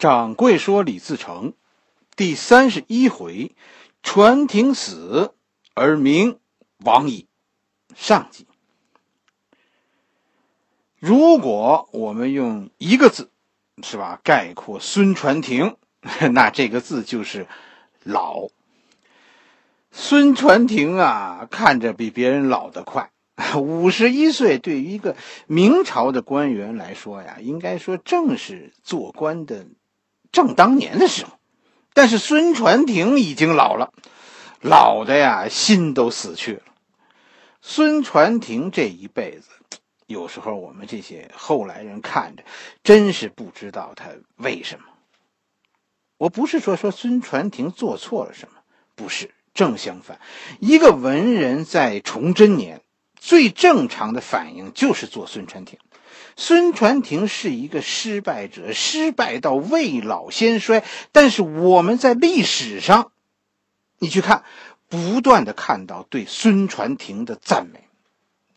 掌柜说：“李自成，第三十一回，传庭死而名亡矣。上集。如果我们用一个字，是吧，概括孙传庭，那这个字就是老。孙传庭啊，看着比别人老得快。”五十一岁，对于一个明朝的官员来说呀，应该说正是做官的正当年的时候。但是孙传庭已经老了，老的呀，心都死去了。孙传庭这一辈子，有时候我们这些后来人看着，真是不知道他为什么。我不是说说孙传庭做错了什么，不是，正相反，一个文人在崇祯年。最正常的反应就是做孙传庭。孙传庭是一个失败者，失败到未老先衰。但是我们在历史上，你去看，不断的看到对孙传庭的赞美，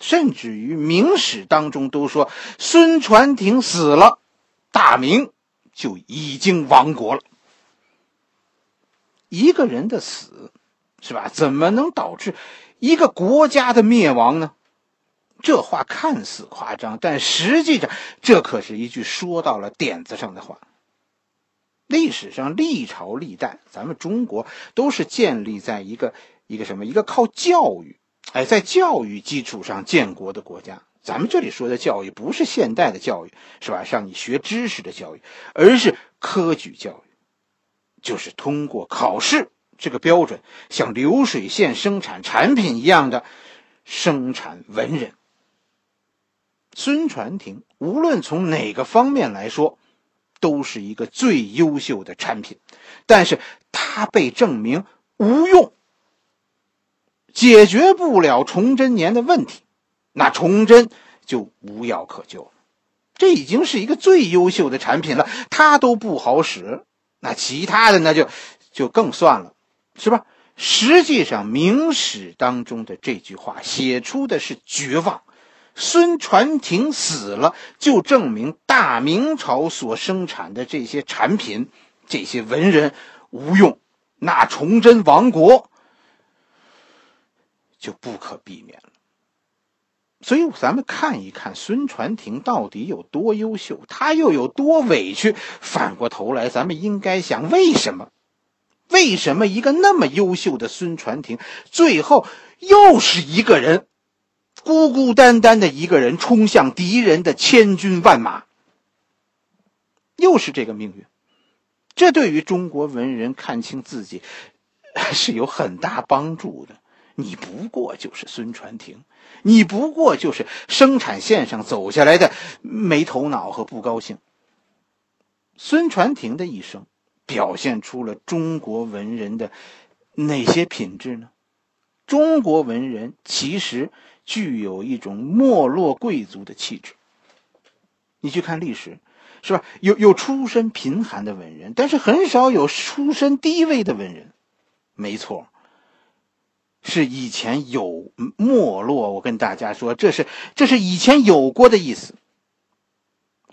甚至于明史当中都说孙传庭死了，大明就已经亡国了。一个人的死，是吧？怎么能导致？一个国家的灭亡呢？这话看似夸张，但实际上这可是一句说到了点子上的话。历史上历朝历代，咱们中国都是建立在一个一个什么？一个靠教育，哎，在教育基础上建国的国家。咱们这里说的教育，不是现代的教育，是吧？让你学知识的教育，而是科举教育，就是通过考试。这个标准像流水线生产产品一样的生产文人。孙传庭无论从哪个方面来说，都是一个最优秀的产品，但是他被证明无用，解决不了崇祯年的问题，那崇祯就无药可救了。这已经是一个最优秀的产品了，他都不好使，那其他的那就就更算了。是吧？实际上，明史当中的这句话写出的是绝望。孙传庭死了，就证明大明朝所生产的这些产品、这些文人无用，那崇祯亡国就不可避免了。所以，咱们看一看孙传庭到底有多优秀，他又有多委屈。反过头来，咱们应该想，为什么？为什么一个那么优秀的孙传庭，最后又是一个人，孤孤单单的一个人冲向敌人的千军万马？又是这个命运，这对于中国文人看清自己 是有很大帮助的。你不过就是孙传庭，你不过就是生产线上走下来的没头脑和不高兴。孙传庭的一生。表现出了中国文人的哪些品质呢？中国文人其实具有一种没落贵族的气质。你去看历史，是吧？有有出身贫寒的文人，但是很少有出身低微的文人。没错，是以前有没落。我跟大家说，这是这是以前有过的意思。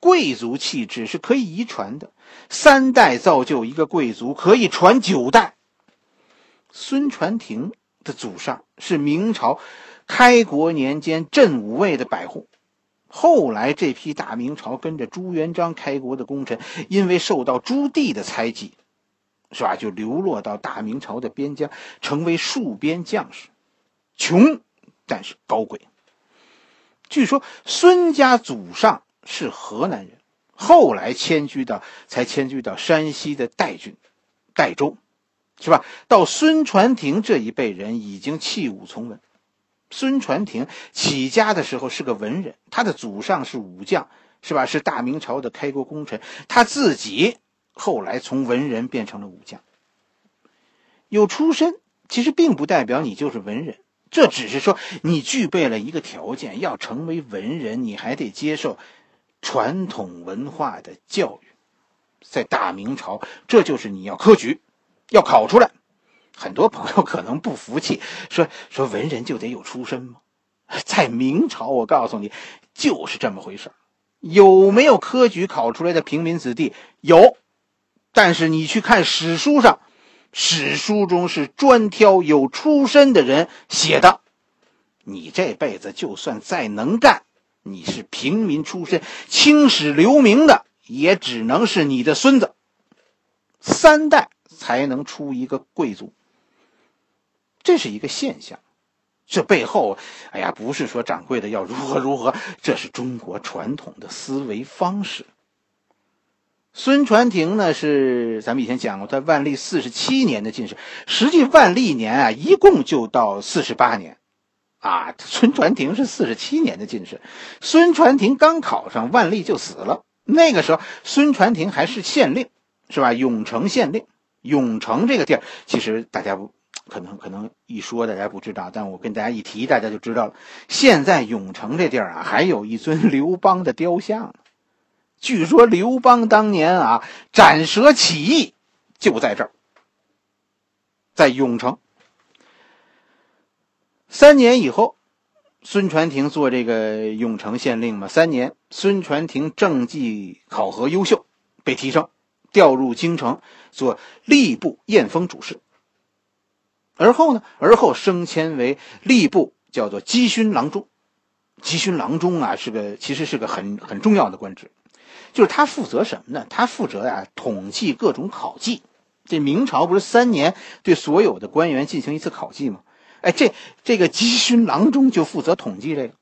贵族气质是可以遗传的，三代造就一个贵族，可以传九代。孙传庭的祖上是明朝开国年间镇武卫的百户，后来这批大明朝跟着朱元璋开国的功臣，因为受到朱棣的猜忌，是吧？就流落到大明朝的边疆，成为戍边将士，穷但是高贵。据说孙家祖上。是河南人，后来迁居到才迁居到山西的代郡，代州，是吧？到孙传庭这一辈人已经弃武从文。孙传庭起家的时候是个文人，他的祖上是武将，是吧？是大明朝的开国功臣。他自己后来从文人变成了武将。有出身其实并不代表你就是文人，这只是说你具备了一个条件，要成为文人，你还得接受。传统文化的教育，在大明朝，这就是你要科举，要考出来。很多朋友可能不服气，说说文人就得有出身吗？在明朝，我告诉你，就是这么回事有没有科举考出来的平民子弟？有，但是你去看史书上，史书中是专挑有出身的人写的。你这辈子就算再能干，你是平民出身、青史留名的，也只能是你的孙子。三代才能出一个贵族，这是一个现象。这背后，哎呀，不是说掌柜的要如何如何，这是中国传统的思维方式。孙传庭呢，是咱们以前讲过，他万历四十七年的进士，实际万历年啊，一共就到四十八年，啊，孙传庭是四十七年的进士。孙传庭刚考上，万历就死了。那个时候，孙传庭还是县令。是吧？永城县令，永城这个地儿，其实大家不可能可能一说大家不知道，但我跟大家一提，大家就知道了。现在永城这地儿啊，还有一尊刘邦的雕像，据说刘邦当年啊斩蛇起义就在这儿，在永城。三年以后，孙传庭做这个永城县令嘛，三年，孙传庭政绩考核优秀，被提升。调入京城做吏部验封主事，而后呢，而后升迁为吏部，叫做稽勋郎中。稽勋郎中啊，是个其实是个很很重要的官职，就是他负责什么呢？他负责呀统计各种考绩。这明朝不是三年对所有的官员进行一次考绩吗？哎，这这个稽勋郎中就负责统计这个，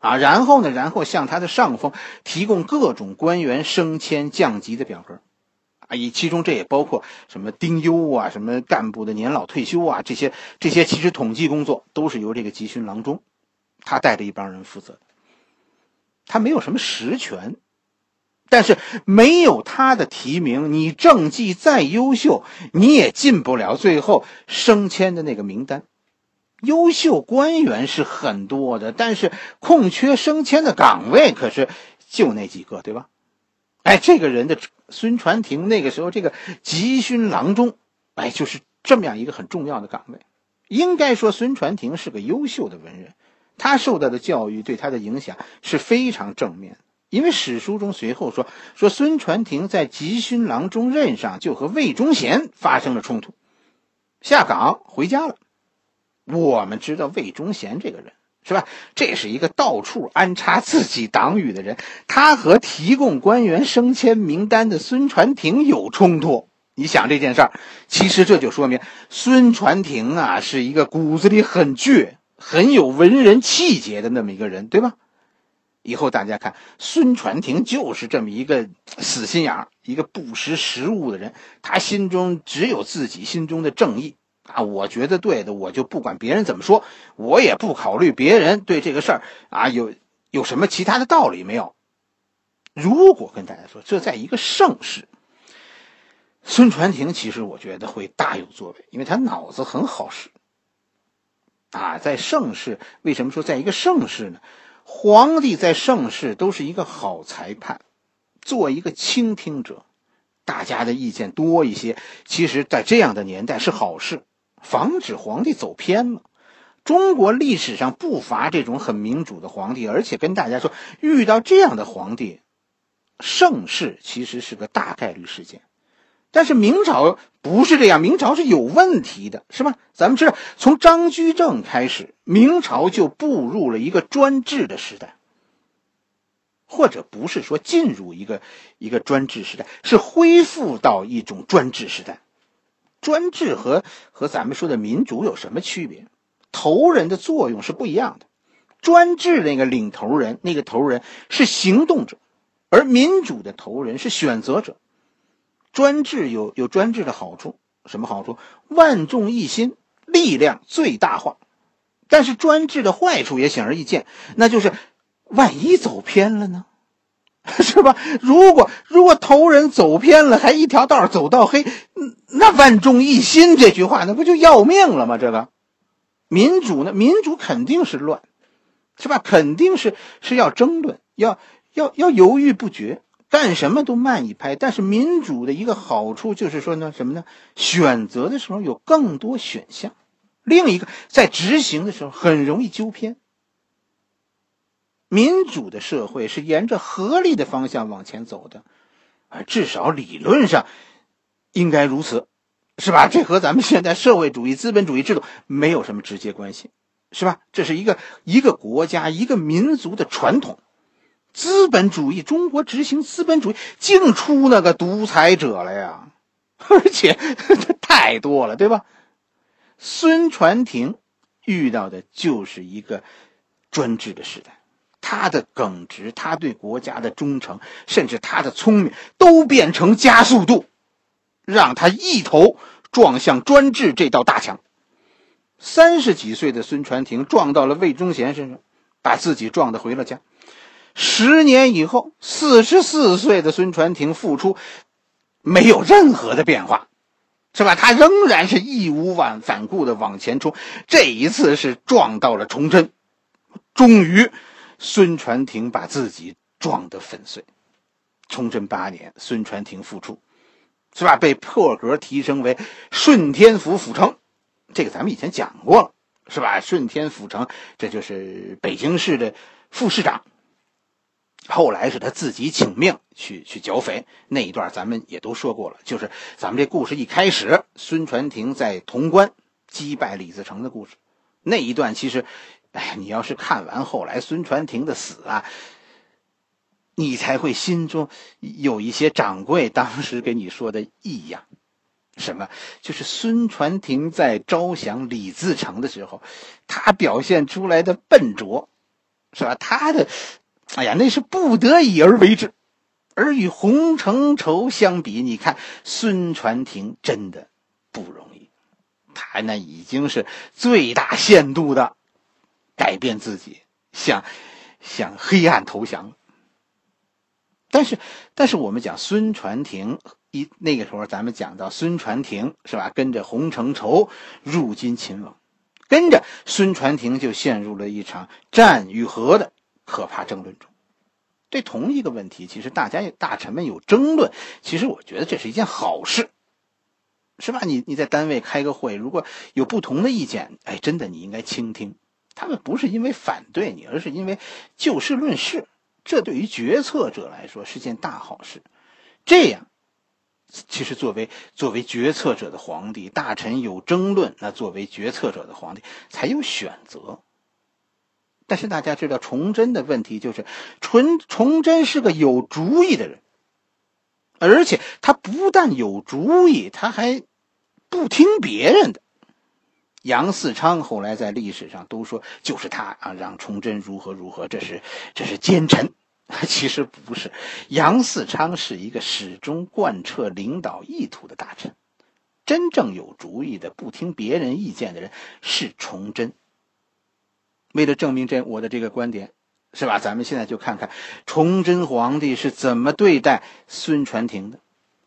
啊，然后呢，然后向他的上峰提供各种官员升迁降级的表格。以其中这也包括什么丁忧啊，什么干部的年老退休啊，这些这些其实统计工作都是由这个集训郎中，他带着一帮人负责。他没有什么实权，但是没有他的提名，你政绩再优秀，你也进不了最后升迁的那个名单。优秀官员是很多的，但是空缺升迁的岗位可是就那几个，对吧？哎，这个人的孙传庭那个时候，这个集勋郎中，哎，就是这么样一个很重要的岗位。应该说，孙传庭是个优秀的文人，他受到的教育对他的影响是非常正面。因为史书中随后说，说孙传庭在集勋郎中任上就和魏忠贤发生了冲突，下岗回家了。我们知道魏忠贤这个人。是吧？这是一个到处安插自己党羽的人，他和提供官员升迁名单的孙传庭有冲突。你想这件事儿，其实这就说明孙传庭啊是一个骨子里很倔、很有文人气节的那么一个人，对吧？以后大家看，孙传庭就是这么一个死心眼儿、一个不识时务的人，他心中只有自己心中的正义。啊，我觉得对的，我就不管别人怎么说，我也不考虑别人对这个事儿啊有有什么其他的道理没有。如果跟大家说，这在一个盛世，孙传庭其实我觉得会大有作为，因为他脑子很好使。啊，在盛世，为什么说在一个盛世呢？皇帝在盛世都是一个好裁判，做一个倾听者，大家的意见多一些，其实，在这样的年代是好事。防止皇帝走偏了。中国历史上不乏这种很民主的皇帝，而且跟大家说，遇到这样的皇帝，盛世其实是个大概率事件。但是明朝不是这样，明朝是有问题的，是吧？咱们知道，从张居正开始，明朝就步入了一个专制的时代，或者不是说进入一个一个专制时代，是恢复到一种专制时代。专制和和咱们说的民主有什么区别？头人的作用是不一样的。专制那个领头人，那个头人是行动者，而民主的头人是选择者。专制有有专制的好处，什么好处？万众一心，力量最大化。但是专制的坏处也显而易见，那就是万一走偏了呢？是吧？如果如果头人走偏了，还一条道走到黑，那万众一心这句话，那不就要命了吗？这个民主呢？民主肯定是乱，是吧？肯定是是要争论，要要要犹豫不决，干什么都慢一拍。但是民主的一个好处就是说呢，什么呢？选择的时候有更多选项，另一个在执行的时候很容易纠偏。民主的社会是沿着合理的方向往前走的，而至少理论上，应该如此，是吧？这和咱们现在社会主义资本主义制度没有什么直接关系，是吧？这是一个一个国家一个民族的传统。资本主义，中国执行资本主义，净出那个独裁者了呀，而且 太多了，对吧？孙传庭遇到的就是一个专制的时代，他的耿直，他对国家的忠诚，甚至他的聪明，都变成加速度，让他一头撞向专制这道大墙。三十几岁的孙传庭撞到了魏忠贤身上，把自己撞得回了家。十年以后，四十四岁的孙传庭复出，没有任何的变化，是吧？他仍然是义无反反顾的往前冲。这一次是撞到了崇祯，终于，孙传庭把自己撞得粉碎。崇祯八年，孙传庭复出，是吧？被破格提升为顺天府府丞，这个咱们以前讲过了，是吧？顺天府丞，这就是北京市的副市长。后来是他自己请命去去剿匪那一段，咱们也都说过了。就是咱们这故事一开始，孙传庭在潼关击败李自成的故事，那一段其实，哎，你要是看完后来孙传庭的死啊，你才会心中有一些掌柜当时给你说的异样。什么？就是孙传庭在招降李自成的时候，他表现出来的笨拙，是吧？他的。哎呀，那是不得已而为之，而与洪承畴相比，你看孙传庭真的不容易，他那已经是最大限度的改变自己，向向黑暗投降。但是，但是我们讲孙传庭一那个时候，咱们讲到孙传庭是吧？跟着洪承畴入金秦王，跟着孙传庭就陷入了一场战与和的。可怕争论中，对同一个问题，其实大家大臣们有争论，其实我觉得这是一件好事，是吧？你你在单位开个会，如果有不同的意见，哎，真的你应该倾听。他们不是因为反对你，而是因为就事论事。这对于决策者来说是件大好事。这样，其实作为作为决策者的皇帝，大臣有争论，那作为决策者的皇帝才有选择。但是大家知道，崇祯的问题就是，崇崇祯是个有主意的人，而且他不但有主意，他还不听别人的。杨嗣昌后来在历史上都说，就是他啊，让崇祯如何如何，这是这是奸臣。其实不是，杨嗣昌是一个始终贯彻领导意图的大臣，真正有主意的、不听别人意见的人是崇祯。为了证明这我的这个观点，是吧？咱们现在就看看崇祯皇帝是怎么对待孙传庭的。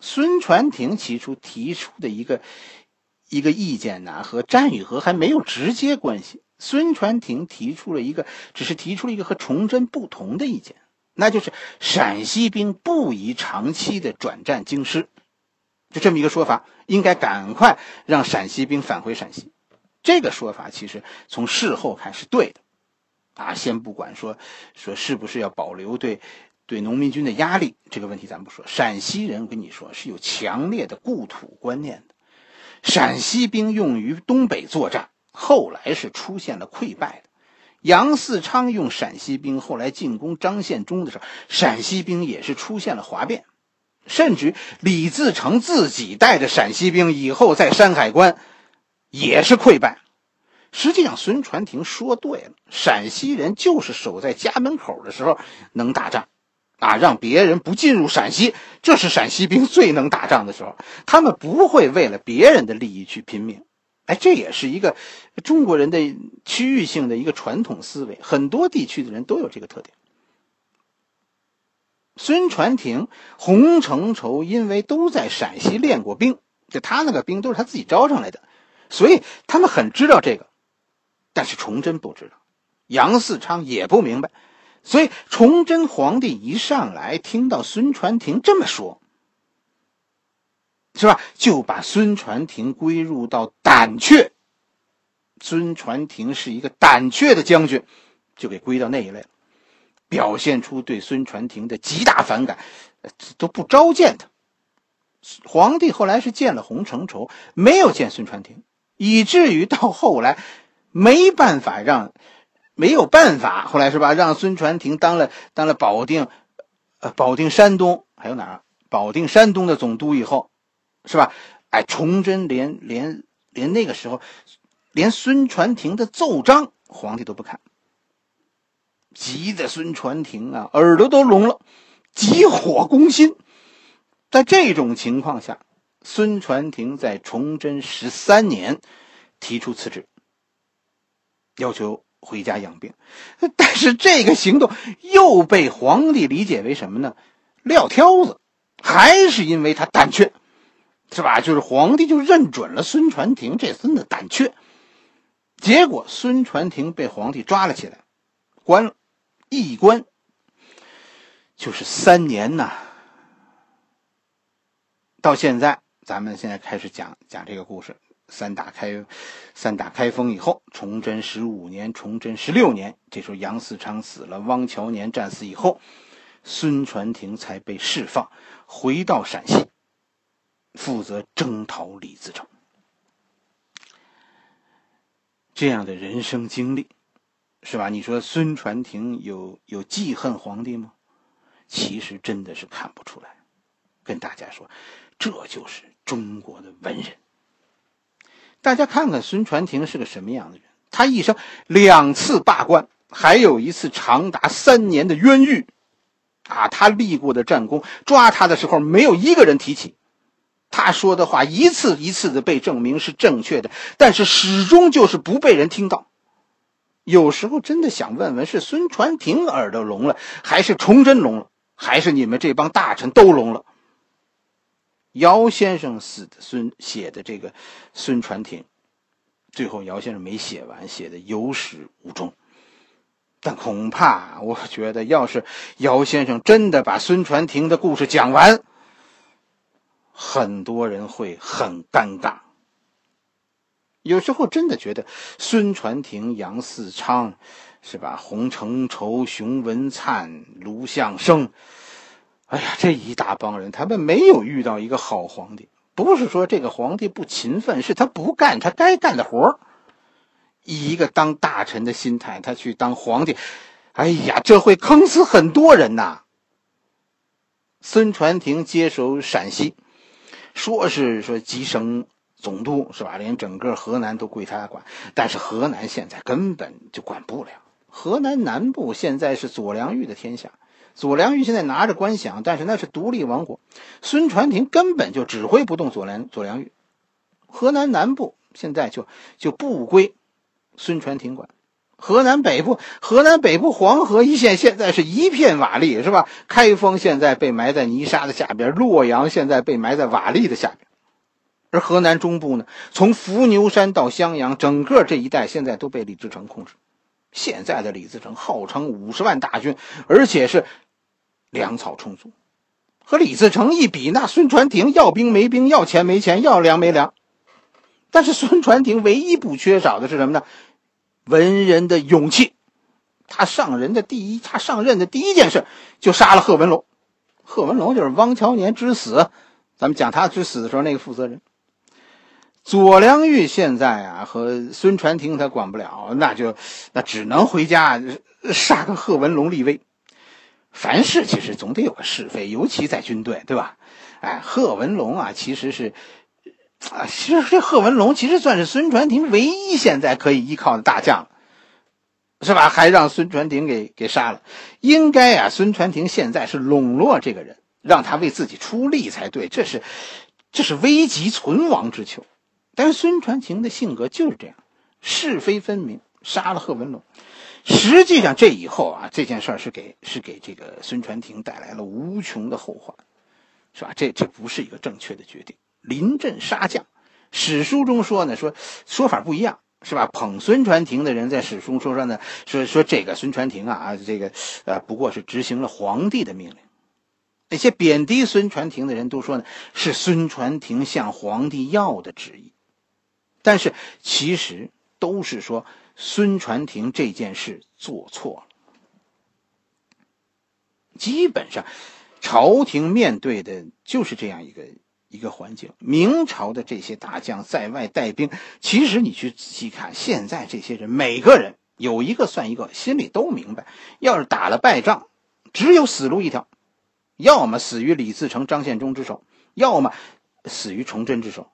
孙传庭起初提出的一个一个意见呢，和战与和还没有直接关系。孙传庭提出了一个，只是提出了一个和崇祯不同的意见，那就是陕西兵不宜长期的转战京师，就这么一个说法，应该赶快让陕西兵返回陕西。这个说法其实从事后看是对的，啊，先不管说说是不是要保留对对农民军的压力这个问题，咱不说。陕西人跟你说是有强烈的故土观念的，陕西兵用于东北作战，后来是出现了溃败的。杨嗣昌用陕西兵后来进攻张献忠的时候，陕西兵也是出现了哗变，甚至李自成自己带着陕西兵以后在山海关。也是溃败。实际上，孙传庭说对了，陕西人就是守在家门口的时候能打仗，啊，让别人不进入陕西，这是陕西兵最能打仗的时候。他们不会为了别人的利益去拼命。哎，这也是一个中国人的区域性的一个传统思维，很多地区的人都有这个特点。孙传庭、洪承畴因为都在陕西练过兵，就他那个兵都是他自己招上来的。所以他们很知道这个，但是崇祯不知道，杨嗣昌也不明白，所以崇祯皇帝一上来听到孙传庭这么说，是吧？就把孙传庭归入到胆怯。孙传庭是一个胆怯的将军，就给归到那一类了，表现出对孙传庭的极大反感，都不召见他。皇帝后来是见了洪承畴，没有见孙传庭，以至于到后来没办法让，没有办法，后来是吧？让孙传庭当了当了保定，呃，保定山东还有哪？保定山东的总督以后，是吧？哎，崇祯连连连那个时候，连孙传庭的奏章，皇帝都不看，急得孙传庭啊耳朵都聋了，急火攻心。在这种情况下，孙传庭在崇祯十三年提出辞职，要求回家养病。但是这个行动又被皇帝理解为什么呢？撂挑子，还是因为他胆怯，是吧？就是皇帝就认准了孙传庭这孙子胆怯，结果孙传庭被皇帝抓了起来，关了，一关就是三年呐。到现在，咱们现在开始讲讲这个故事。三打开，三打开封以后，崇祯十五年、崇祯十六年，这时候杨嗣昌死了，汪乔年战死以后，孙传庭才被释放，回到陕西，负责征讨李自成。这样的人生经历，是吧？你说孙传庭有有记恨皇帝吗？其实真的是看不出来。跟大家说。这就是中国的文人。大家看看孙传庭是个什么样的人？他一生两次罢官，还有一次长达三年的冤狱。啊，他立过的战功，抓他的时候没有一个人提起。他说的话一次一次的被证明是正确的，但是始终就是不被人听到。有时候真的想问问，是孙传庭耳朵聋了，还是崇祯聋了，还是你们这帮大臣都聋了？姚先生死的孙写的这个孙传庭，最后姚先生没写完，写的有始无终。但恐怕我觉得，要是姚先生真的把孙传庭的故事讲完，很多人会很尴尬。有时候真的觉得孙传庭、杨嗣昌，是吧？洪承畴、熊文灿、卢象升。哎呀，这一大帮人，他们没有遇到一个好皇帝。不是说这个皇帝不勤奋，是他不干他该干的活以一个当大臣的心态，他去当皇帝，哎呀，这会坑死很多人呐。孙传庭接手陕西，说是说吉省总督是吧？连整个河南都归他管，但是河南现在根本就管不了。河南南部现在是左良玉的天下。左良玉现在拿着官饷，但是那是独立王国，孙传庭根本就指挥不动左良左良玉。河南南部现在就就不归孙传庭管，河南北部河南北部黄河一线现在是一片瓦砾，是吧？开封现在被埋在泥沙的下边，洛阳现在被埋在瓦砾的下边，而河南中部呢，从伏牛山到襄阳，整个这一带现在都被李自成控制。现在的李自成号称五十万大军，而且是。粮草充足，和李自成一比，那孙传庭要兵没兵，要钱没钱，要粮没粮。但是孙传庭唯一不缺少的是什么呢？文人的勇气。他上任的第一，他上任的第一件事就杀了贺文龙。贺文龙就是汪乔年之死，咱们讲他之死的时候那个负责人。左良玉现在啊和孙传庭他管不了，那就那只能回家杀个贺文龙立威。凡事其实总得有个是非，尤其在军队，对吧？哎，贺文龙啊，其实是啊，其实这贺文龙其实算是孙传庭唯一现在可以依靠的大将，是吧？还让孙传庭给给杀了。应该啊，孙传庭现在是笼络这个人，让他为自己出力才对。这是这是危急存亡之秋。但是孙传庭的性格就是这样，是非分明，杀了贺文龙。实际上，这以后啊，这件事儿是给是给这个孙传庭带来了无穷的后患，是吧？这这不是一个正确的决定。临阵杀将，史书中说呢，说说法不一样，是吧？捧孙传庭的人在史书说说呢，说说这个孙传庭啊啊，这个呃，不过是执行了皇帝的命令。那些贬低孙传庭的人都说呢，是孙传庭向皇帝要的旨意。但是其实都是说。孙传庭这件事做错了，基本上，朝廷面对的就是这样一个一个环境。明朝的这些大将在外带兵，其实你去仔细看，现在这些人每个人有一个算一个，心里都明白，要是打了败仗，只有死路一条，要么死于李自成、张献忠之手，要么死于崇祯之手。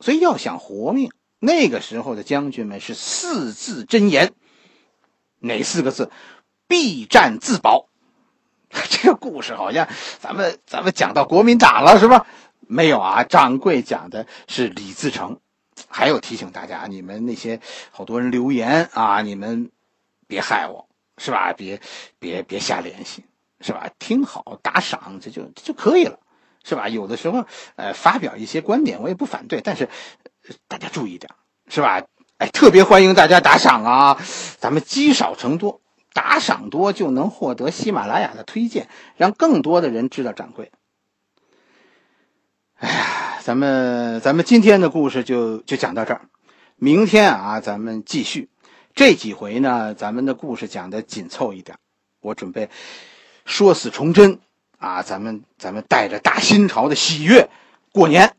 所以要想活命，那个时候的将军们是四字真言，哪四个字？必战自保。这个故事好像咱们咱们讲到国民党了是吧？没有啊，掌柜讲的是李自成。还有提醒大家，你们那些好多人留言啊，你们别害我是吧？别别别瞎联系是吧？听好打赏这就就可以了是吧？有的时候呃发表一些观点我也不反对，但是大家注意点是吧？哎，特别欢迎大家打赏啊，咱们积少成多。打赏多就能获得喜马拉雅的推荐，让更多的人知道掌柜。哎呀，咱们咱们今天的故事就就讲到这儿，明天啊咱们继续。这几回呢，咱们的故事讲的紧凑一点，我准备说死崇祯啊，咱们咱们带着大新朝的喜悦过年。